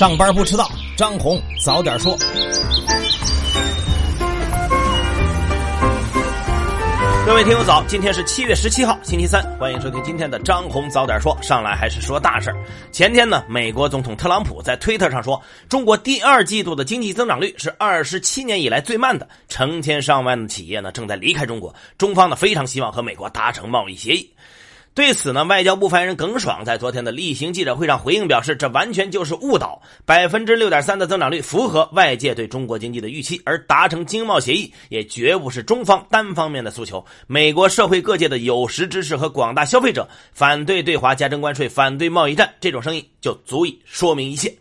上班不迟到，张红早点说。各位听友早，今天是七月十七号，星期三，欢迎收听今天的张红早点说。上来还是说大事儿。前天呢，美国总统特朗普在推特上说，中国第二季度的经济增长率是二十七年以来最慢的，成千上万的企业呢正在离开中国，中方呢非常希望和美国达成贸易协议。对此呢，外交部发言人耿爽在昨天的例行记者会上回应表示，这完全就是误导。百分之六点三的增长率符合外界对中国经济的预期，而达成经贸协议也绝不是中方单方面的诉求。美国社会各界的有识之士和广大消费者反对对华加征关税、反对贸易战，这种声音就足以说明一切。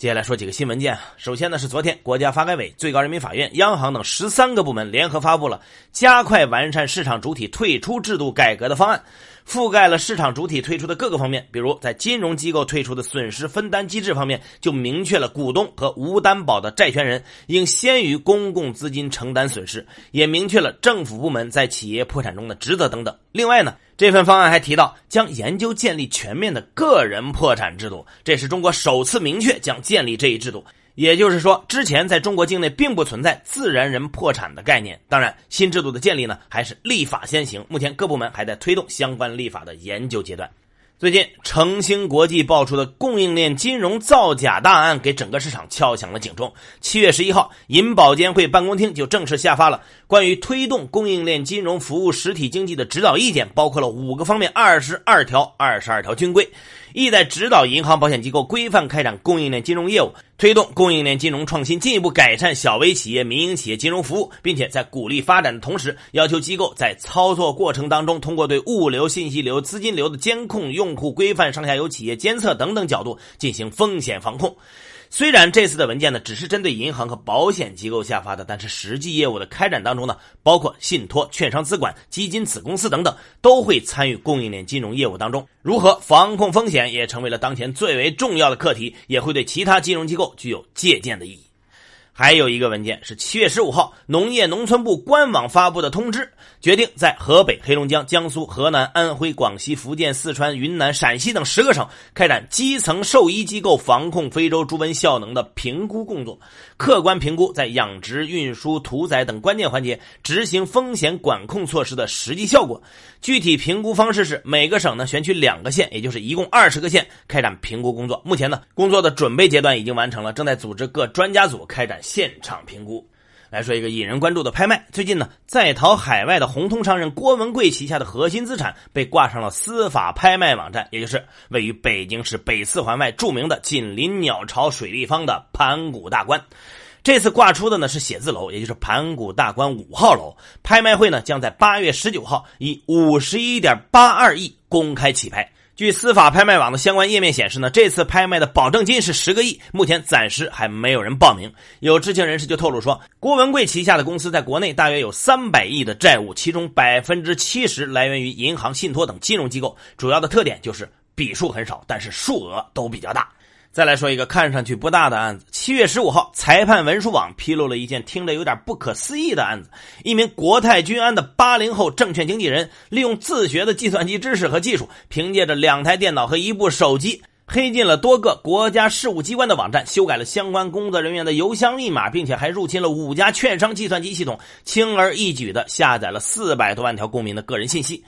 接下来说几个新文件。首先呢，是昨天国家发改委、最高人民法院、央行等十三个部门联合发布了加快完善市场主体退出制度改革的方案，覆盖了市场主体退出的各个方面。比如，在金融机构退出的损失分担机制方面，就明确了股东和无担保的债权人应先于公共资金承担损失，也明确了政府部门在企业破产中的职责等等。另外呢，这份方案还提到将研究建立全面的个人破产制度，这是中国首次明确将建立这一制度。也就是说，之前在中国境内并不存在自然人破产的概念。当然，新制度的建立呢，还是立法先行。目前各部门还在推动相关立法的研究阶段。最近，诚兴国际爆出的供应链金融造假大案，给整个市场敲响了警钟。七月十一号，银保监会办公厅就正式下发了关于推动供应链金融服务实体经济的指导意见，包括了五个方面，二十二条，二十二条军规。意在指导银行、保险机构规范开展供应链金融业务，推动供应链金融创新，进一步改善小微企业、民营企业金融服务，并且在鼓励发展的同时，要求机构在操作过程当中，通过对物流、信息流、资金流的监控、用户规范、上下游企业监测等等角度进行风险防控。虽然这次的文件呢只是针对银行和保险机构下发的，但是实际业务的开展当中呢，包括信托、券商资管、基金子公司等等，都会参与供应链金融业务当中。如何防控风险，也成为了当前最为重要的课题，也会对其他金融机构具有借鉴的意义。还有一个文件是七月十五号农业农村部官网发布的通知，决定在河北、黑龙江、江苏、河南、安徽、广西、福建、四川、云南、陕西等十个省开展基层兽医机构防控非洲猪瘟效能的评估工作，客观评估在养殖、运输、屠宰等关键环节执行风险管控措施的实际效果。具体评估方式是每个省呢选取两个县，也就是一共二十个县开展评估工作。目前呢，工作的准备阶段已经完成了，正在组织各专家组开展。现场评估，来说一个引人关注的拍卖。最近呢，在逃海外的红通商人郭文贵旗下的核心资产被挂上了司法拍卖网站，也就是位于北京市北四环外著名的紧邻鸟巢水立方的盘古大观。这次挂出的呢是写字楼，也就是盘古大观五号楼。拍卖会呢将在八月十九号以五十一点八二亿公开起拍。据司法拍卖网的相关页面显示呢，这次拍卖的保证金是十个亿，目前暂时还没有人报名。有知情人士就透露说，郭文贵旗下的公司在国内大约有三百亿的债务，其中百分之七十来源于银行、信托等金融机构，主要的特点就是笔数很少，但是数额都比较大。再来说一个看上去不大的案子。七月十五号，裁判文书网披露了一件听着有点不可思议的案子：一名国泰君安的八零后证券经纪人，利用自学的计算机知识和技术，凭借着两台电脑和一部手机，黑进了多个国家事务机关的网站，修改了相关工作人员的邮箱密码，并且还入侵了五家券商计算机系统，轻而易举的下载了四百多万条公民的个人信息。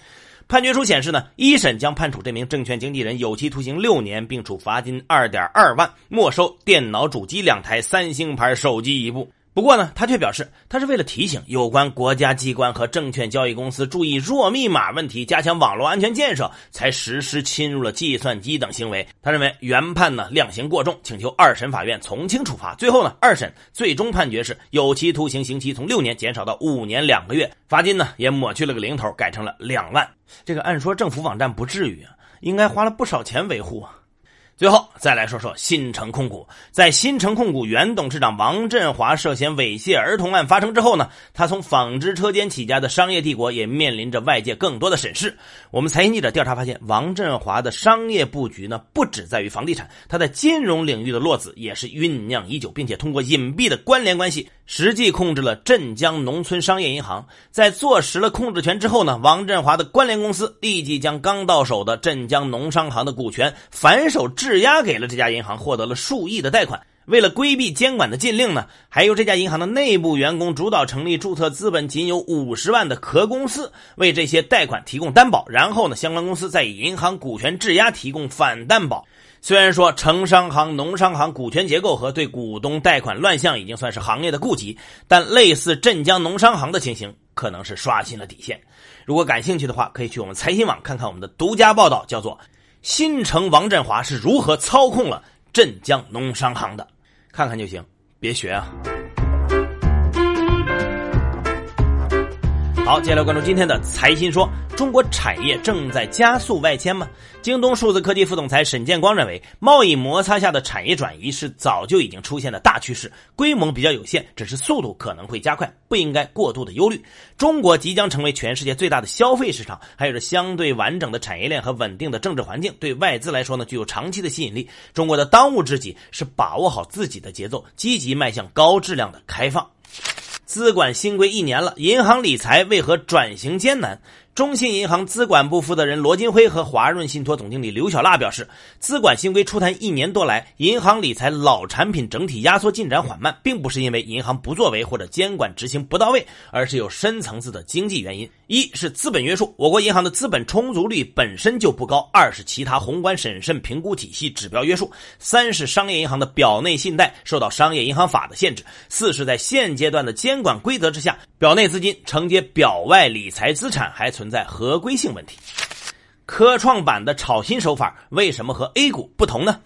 判决书显示呢，一审将判处这名证券经纪人有期徒刑六年，并处罚金二点二万，没收电脑主机两台，三星牌手机一部。不过呢，他却表示，他是为了提醒有关国家机关和证券交易公司注意弱密码问题，加强网络安全建设，才实施侵入了计算机等行为。他认为原判呢量刑过重，请求二审法院从轻处罚。最后呢，二审最终判决是有期徒刑刑期从六年减少到五年两个月，罚金呢也抹去了个零头，改成了两万。这个按说政府网站不至于啊，应该花了不少钱维护啊。最后再来说说新城控股，在新城控股原董事长王振华涉嫌猥亵儿童案发生之后呢，他从纺织车间起家的商业帝国也面临着外界更多的审视。我们财经记者调查发现，王振华的商业布局呢，不只在于房地产，他在金融领域的落子也是酝酿已久，并且通过隐蔽的关联关系，实际控制了镇江农村商业银行。在坐实了控制权之后呢，王振华的关联公司立即将刚到手的镇江农商行的股权反手置。质押给了这家银行，获得了数亿的贷款。为了规避监管的禁令呢，还由这家银行的内部员工主导成立注册资本仅有五十万的壳公司，为这些贷款提供担保，然后呢，相关公司再以银行股权质押提供反担保。虽然说城商行、农商行股权结构和对股东贷款乱象已经算是行业的痼疾，但类似镇江农商行的情形可能是刷新了底线。如果感兴趣的话，可以去我们财新网看看我们的独家报道，叫做《新城王振华是如何操控了镇江农商行的》。看看就行，别学啊！好，接下来关注今天的财新说。中国产业正在加速外迁吗？京东数字科技副总裁沈建光认为，贸易摩擦下的产业转移是早就已经出现的大趋势，规模比较有限，只是速度可能会加快，不应该过度的忧虑。中国即将成为全世界最大的消费市场，还有着相对完整的产业链和稳定的政治环境，对外资来说呢，具有长期的吸引力。中国的当务之急是把握好自己的节奏，积极迈向高质量的开放。资管新规一年了，银行理财为何转型艰难？中信银行资管部负责人罗金辉和华润信托总经理刘小辣表示，资管新规出台一年多来，银行理财老产品整体压缩进展缓慢，并不是因为银行不作为或者监管执行不到位，而是有深层次的经济原因。一是资本约束，我国银行的资本充足率本身就不高；二是其他宏观审慎评估体系指标约束；三是商业银行的表内信贷受到商业银行法的限制；四是在现阶段的监管规则之下，表内资金承接表外理财资产还存。存在合规性问题，科创板的炒新手法为什么和 A 股不同呢？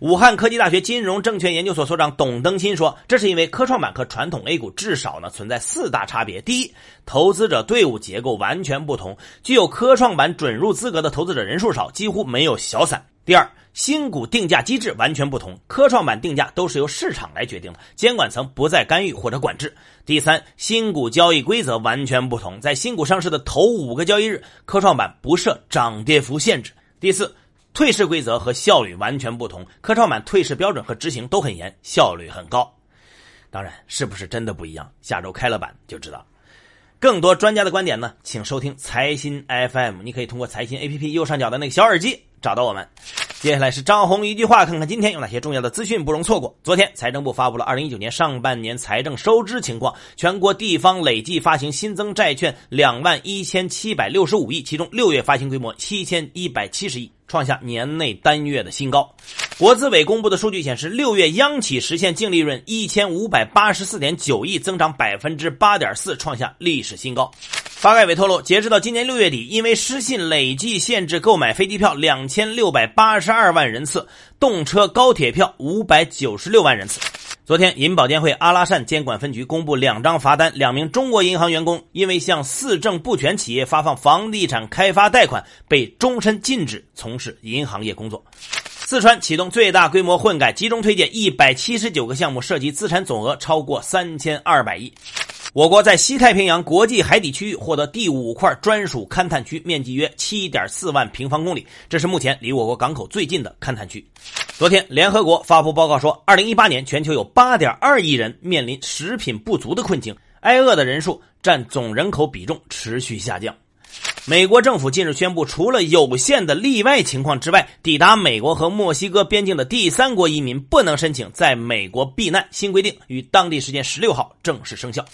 武汉科技大学金融证券研究所所长董登新说，这是因为科创板和传统 A 股至少呢存在四大差别：第一，投资者队伍结构完全不同，具有科创板准入资格的投资者人数少，几乎没有小散；第二，新股定价机制完全不同，科创板定价都是由市场来决定的，监管层不再干预或者管制。第三，新股交易规则完全不同，在新股上市的头五个交易日，科创板不设涨跌幅限制。第四，退市规则和效率完全不同，科创板退市标准和执行都很严，效率很高。当然，是不是真的不一样？下周开了板就知道。更多专家的观点呢，请收听财新 FM，你可以通过财新 APP 右上角的那个小耳机找到我们。接下来是张红一句话，看看今天有哪些重要的资讯不容错过。昨天，财政部发布了二零一九年上半年财政收支情况，全国地方累计发行新增债券两万一千七百六十五亿，其中六月发行规模七千一百七十亿，创下年内单月的新高。国资委公布的数据显示，六月央企实现净利润一千五百八十四点九亿，增长百分之八点四，创下历史新高。发改委透露，截止到今年六月底，因为失信累计限制购买飞机票两千六百八十二万人次，动车、高铁票五百九十六万人次。昨天，银保监会阿拉善监管分局公布两张罚单，两名中国银行员工因为向四证不全企业发放房地产开发贷款，被终身禁止从事银行业工作。四川启动最大规模混改，集中推荐一百七十九个项目，涉及资产总额超过三千二百亿。我国在西太平洋国际海底区域获得第五块专属勘探区，面积约七点四万平方公里，这是目前离我国港口最近的勘探区。昨天，联合国发布报告说，二零一八年全球有八点二亿人面临食品不足的困境，挨饿的人数占总人口比重持续下降。美国政府近日宣布，除了有限的例外情况之外，抵达美国和墨西哥边境的第三国移民不能申请在美国避难。新规定于当地时间十六号正式生效。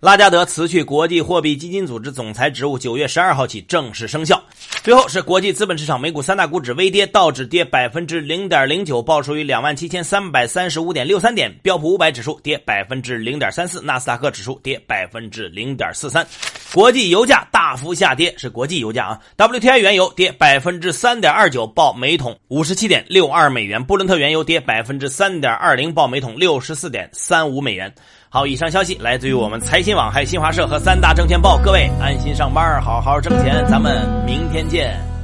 拉加德辞去国际货币基金组织总裁职务，九月十二号起正式生效。最后是国际资本市场，美股三大股指微跌，道指跌百分之零点零九，报收于两万七千三百三十五点六三点；标普五百指数跌百分之零点三四，纳斯达克指数跌百分之零点四三。国际油价大幅下跌，国际油价啊。WTI 原油跌百分之三点二九，报每桶五十七点六二美元；布伦特原油跌百分之三点二零，报每桶六十四点三五美元。好，以上消息来自于我们财新网、还有新华社和三大证券报。各位安心上班，好好挣钱，咱们明天见。